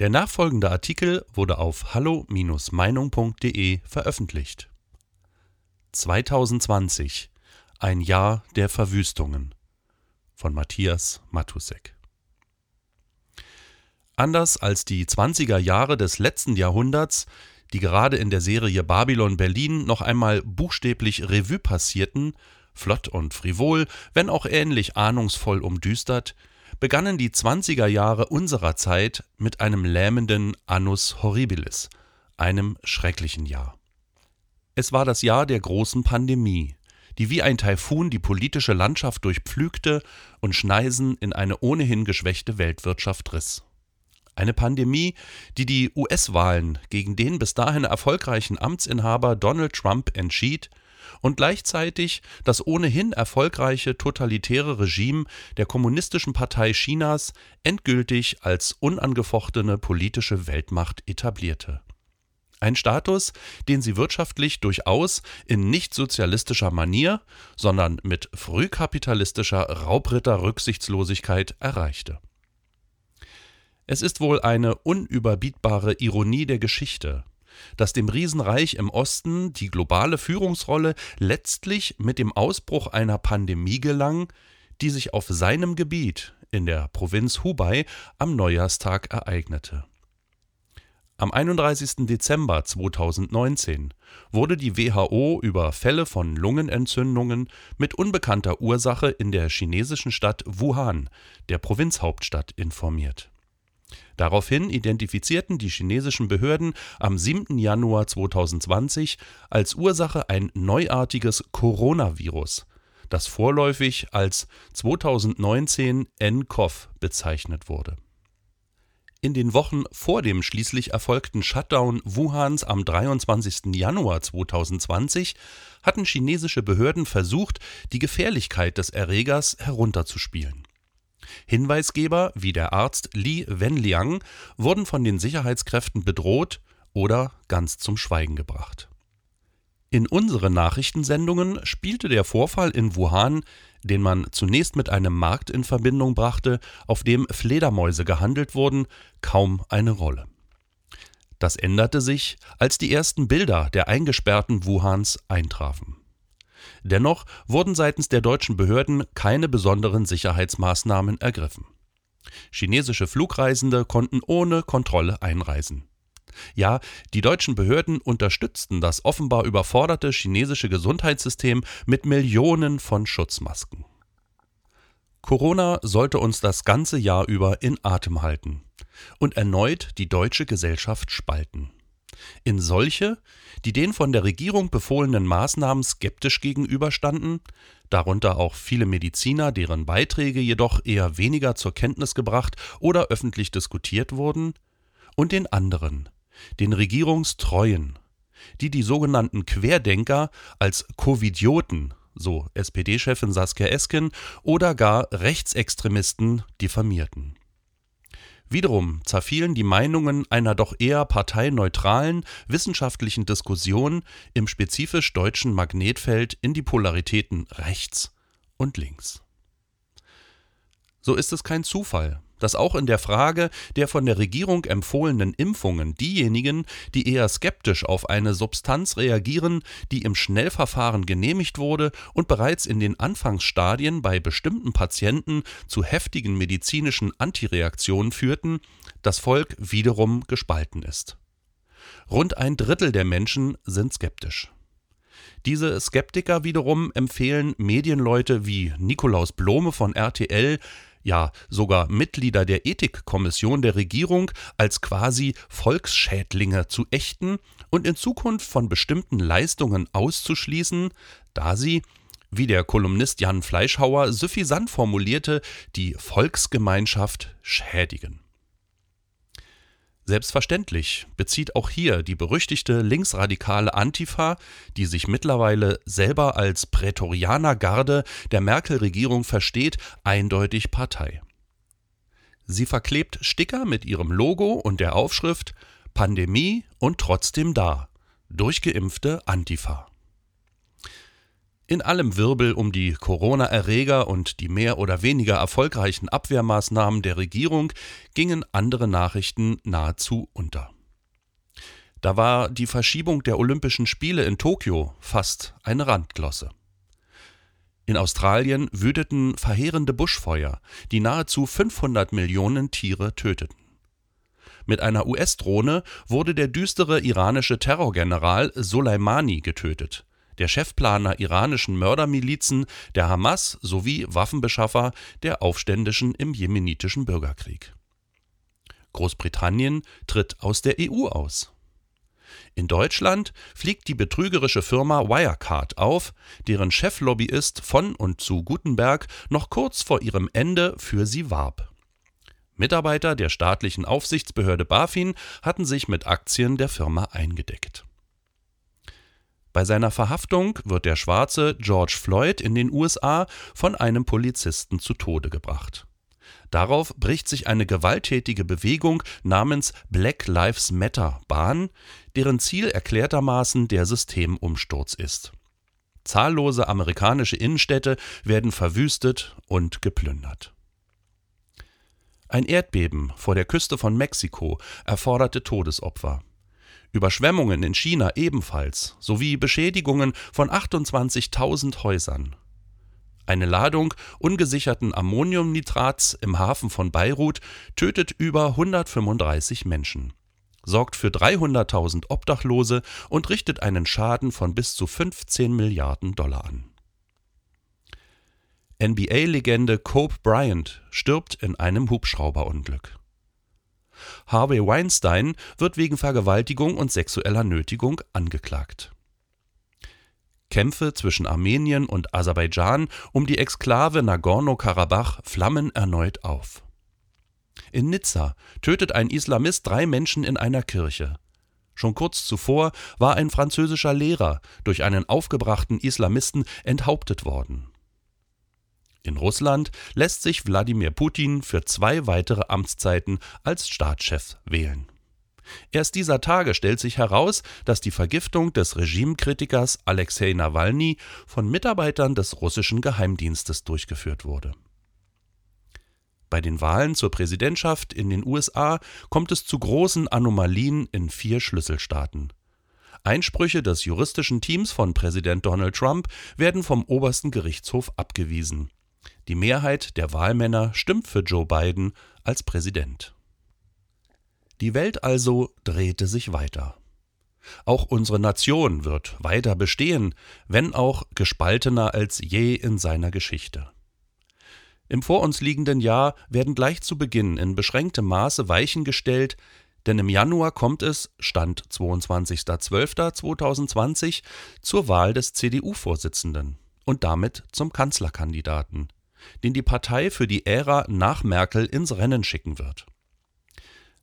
Der nachfolgende Artikel wurde auf hallo-meinung.de veröffentlicht. 2020 Ein Jahr der Verwüstungen von Matthias Matusek Anders als die 20er Jahre des letzten Jahrhunderts, die gerade in der Serie Babylon Berlin noch einmal buchstäblich Revue passierten, flott und frivol, wenn auch ähnlich ahnungsvoll umdüstert, begannen die 20er Jahre unserer Zeit mit einem lähmenden Annus Horribilis, einem schrecklichen Jahr. Es war das Jahr der großen Pandemie, die wie ein Taifun die politische Landschaft durchpflügte und Schneisen in eine ohnehin geschwächte Weltwirtschaft riss. Eine Pandemie, die die US-Wahlen gegen den bis dahin erfolgreichen Amtsinhaber Donald Trump entschied und gleichzeitig das ohnehin erfolgreiche totalitäre Regime der Kommunistischen Partei Chinas endgültig als unangefochtene politische Weltmacht etablierte. Ein Status, den sie wirtschaftlich durchaus in nicht sozialistischer Manier, sondern mit frühkapitalistischer Raubritter-Rücksichtslosigkeit erreichte. Es ist wohl eine unüberbietbare Ironie der Geschichte, dass dem Riesenreich im Osten die globale Führungsrolle letztlich mit dem Ausbruch einer Pandemie gelang, die sich auf seinem Gebiet in der Provinz Hubei am Neujahrstag ereignete. Am 31. Dezember 2019 wurde die WHO über Fälle von Lungenentzündungen mit unbekannter Ursache in der chinesischen Stadt Wuhan, der Provinzhauptstadt, informiert Daraufhin identifizierten die chinesischen Behörden am 7. Januar 2020 als Ursache ein neuartiges Coronavirus, das vorläufig als 2019 nCoV bezeichnet wurde. In den Wochen vor dem schließlich erfolgten Shutdown Wuhans am 23. Januar 2020 hatten chinesische Behörden versucht, die Gefährlichkeit des Erregers herunterzuspielen Hinweisgeber wie der Arzt Li Wenliang wurden von den Sicherheitskräften bedroht oder ganz zum Schweigen gebracht. In unseren Nachrichtensendungen spielte der Vorfall in Wuhan, den man zunächst mit einem Markt in Verbindung brachte, auf dem Fledermäuse gehandelt wurden, kaum eine Rolle. Das änderte sich, als die ersten Bilder der eingesperrten Wuhans eintrafen Dennoch wurden seitens der deutschen Behörden keine besonderen Sicherheitsmaßnahmen ergriffen. Chinesische Flugreisende konnten ohne Kontrolle einreisen. Ja, die deutschen Behörden unterstützten das offenbar überforderte chinesische Gesundheitssystem mit Millionen von Schutzmasken. Corona sollte uns das ganze Jahr über in Atem halten und erneut die deutsche Gesellschaft spalten in solche, die den von der Regierung befohlenen Maßnahmen skeptisch gegenüberstanden, darunter auch viele Mediziner, deren Beiträge jedoch eher weniger zur Kenntnis gebracht oder öffentlich diskutiert wurden, und den anderen, den Regierungstreuen, die die sogenannten Querdenker als Covidioten, so SPD-Chefin Saskia Esken, oder gar Rechtsextremisten diffamierten. Wiederum zerfielen die Meinungen einer doch eher parteineutralen wissenschaftlichen Diskussion im spezifisch deutschen Magnetfeld in die Polaritäten rechts und links. So ist es kein Zufall, dass auch in der Frage der von der Regierung empfohlenen Impfungen diejenigen, die eher skeptisch auf eine Substanz reagieren, die im Schnellverfahren genehmigt wurde und bereits in den Anfangsstadien bei bestimmten Patienten zu heftigen medizinischen Antireaktionen führten, das Volk wiederum gespalten ist. Rund ein Drittel der Menschen sind skeptisch. Diese Skeptiker wiederum empfehlen Medienleute wie Nikolaus Blome von RTL ja sogar Mitglieder der Ethikkommission der Regierung als quasi Volksschädlinge zu ächten und in Zukunft von bestimmten Leistungen auszuschließen, da sie, wie der Kolumnist Jan Fleischhauer suffisant formulierte, die Volksgemeinschaft schädigen. Selbstverständlich bezieht auch hier die berüchtigte linksradikale Antifa, die sich mittlerweile selber als Prätorianergarde der Merkel-Regierung versteht, eindeutig Partei. Sie verklebt Sticker mit ihrem Logo und der Aufschrift Pandemie und trotzdem da. Durchgeimpfte Antifa. In allem Wirbel um die Corona-Erreger und die mehr oder weniger erfolgreichen Abwehrmaßnahmen der Regierung gingen andere Nachrichten nahezu unter. Da war die Verschiebung der Olympischen Spiele in Tokio fast eine Randglosse. In Australien wüteten verheerende Buschfeuer, die nahezu 500 Millionen Tiere töteten. Mit einer US-Drohne wurde der düstere iranische Terrorgeneral Soleimani getötet der Chefplaner iranischen Mördermilizen, der Hamas sowie Waffenbeschaffer der Aufständischen im jemenitischen Bürgerkrieg. Großbritannien tritt aus der EU aus. In Deutschland fliegt die betrügerische Firma Wirecard auf, deren Cheflobbyist von und zu Gutenberg noch kurz vor ihrem Ende für sie warb. Mitarbeiter der staatlichen Aufsichtsbehörde BaFin hatten sich mit Aktien der Firma eingedeckt. Bei seiner Verhaftung wird der schwarze George Floyd in den USA von einem Polizisten zu Tode gebracht. Darauf bricht sich eine gewalttätige Bewegung namens Black Lives Matter Bahn, deren Ziel erklärtermaßen der Systemumsturz ist. Zahllose amerikanische Innenstädte werden verwüstet und geplündert. Ein Erdbeben vor der Küste von Mexiko erforderte Todesopfer. Überschwemmungen in China ebenfalls, sowie Beschädigungen von 28.000 Häusern. Eine Ladung ungesicherten Ammoniumnitrats im Hafen von Beirut tötet über 135 Menschen, sorgt für 300.000 Obdachlose und richtet einen Schaden von bis zu 15 Milliarden Dollar an. NBA-Legende Cope Bryant stirbt in einem Hubschrauberunglück. Harvey Weinstein wird wegen Vergewaltigung und sexueller Nötigung angeklagt. Kämpfe zwischen Armenien und Aserbaidschan um die Exklave Nagorno-Karabach flammen erneut auf. In Nizza tötet ein Islamist drei Menschen in einer Kirche. Schon kurz zuvor war ein französischer Lehrer durch einen aufgebrachten Islamisten enthauptet worden. In Russland lässt sich Wladimir Putin für zwei weitere Amtszeiten als Staatschef wählen. Erst dieser Tage stellt sich heraus, dass die Vergiftung des Regimekritikers Alexei Nawalny von Mitarbeitern des russischen Geheimdienstes durchgeführt wurde. Bei den Wahlen zur Präsidentschaft in den USA kommt es zu großen Anomalien in vier Schlüsselstaaten. Einsprüche des juristischen Teams von Präsident Donald Trump werden vom obersten Gerichtshof abgewiesen. Die Mehrheit der Wahlmänner stimmt für Joe Biden als Präsident. Die Welt also drehte sich weiter. Auch unsere Nation wird weiter bestehen, wenn auch gespaltener als je in seiner Geschichte. Im vor uns liegenden Jahr werden gleich zu Beginn in beschränktem Maße Weichen gestellt, denn im Januar kommt es, Stand 22.12.2020, zur Wahl des CDU-Vorsitzenden und damit zum Kanzlerkandidaten den die Partei für die Ära nach Merkel ins Rennen schicken wird.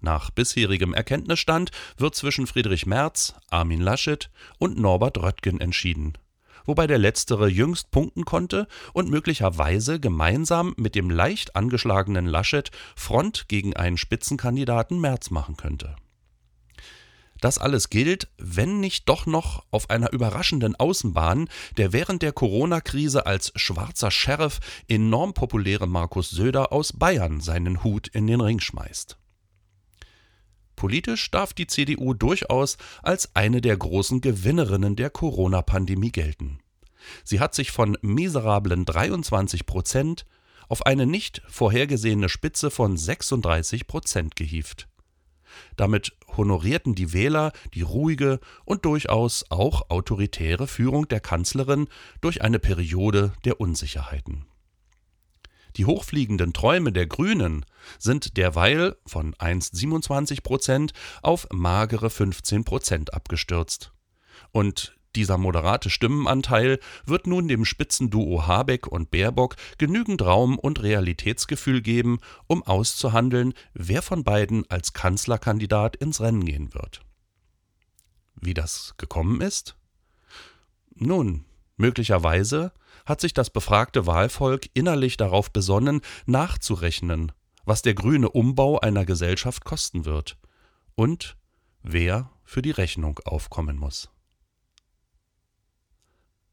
Nach bisherigem Erkenntnisstand wird zwischen Friedrich Merz, Armin Laschet und Norbert Röttgen entschieden, wobei der letztere jüngst punkten konnte und möglicherweise gemeinsam mit dem leicht angeschlagenen Laschet Front gegen einen Spitzenkandidaten Merz machen könnte das alles gilt, wenn nicht doch noch auf einer überraschenden Außenbahn der während der Corona-Krise als schwarzer Sheriff enorm populäre Markus Söder aus Bayern seinen Hut in den Ring schmeißt. Politisch darf die CDU durchaus als eine der großen Gewinnerinnen der Corona-Pandemie gelten. Sie hat sich von miserablen 23 Prozent auf eine nicht vorhergesehene Spitze von 36 Prozent gehievt. Damit honorierten die Wähler die ruhige und durchaus auch autoritäre Führung der Kanzlerin durch eine Periode der Unsicherheiten. Die hochfliegenden Träume der Grünen sind derweil von einst 27 Prozent auf magere 15 Prozent abgestürzt. Und dieser moderate Stimmenanteil wird nun dem Spitzenduo Habeck und Baerbock genügend Raum und Realitätsgefühl geben, um auszuhandeln, wer von beiden als Kanzlerkandidat ins Rennen gehen wird. Wie das gekommen ist? Nun, möglicherweise hat sich das befragte Wahlvolk innerlich darauf besonnen, nachzurechnen, was der grüne Umbau einer Gesellschaft kosten wird und wer für die Rechnung aufkommen muss.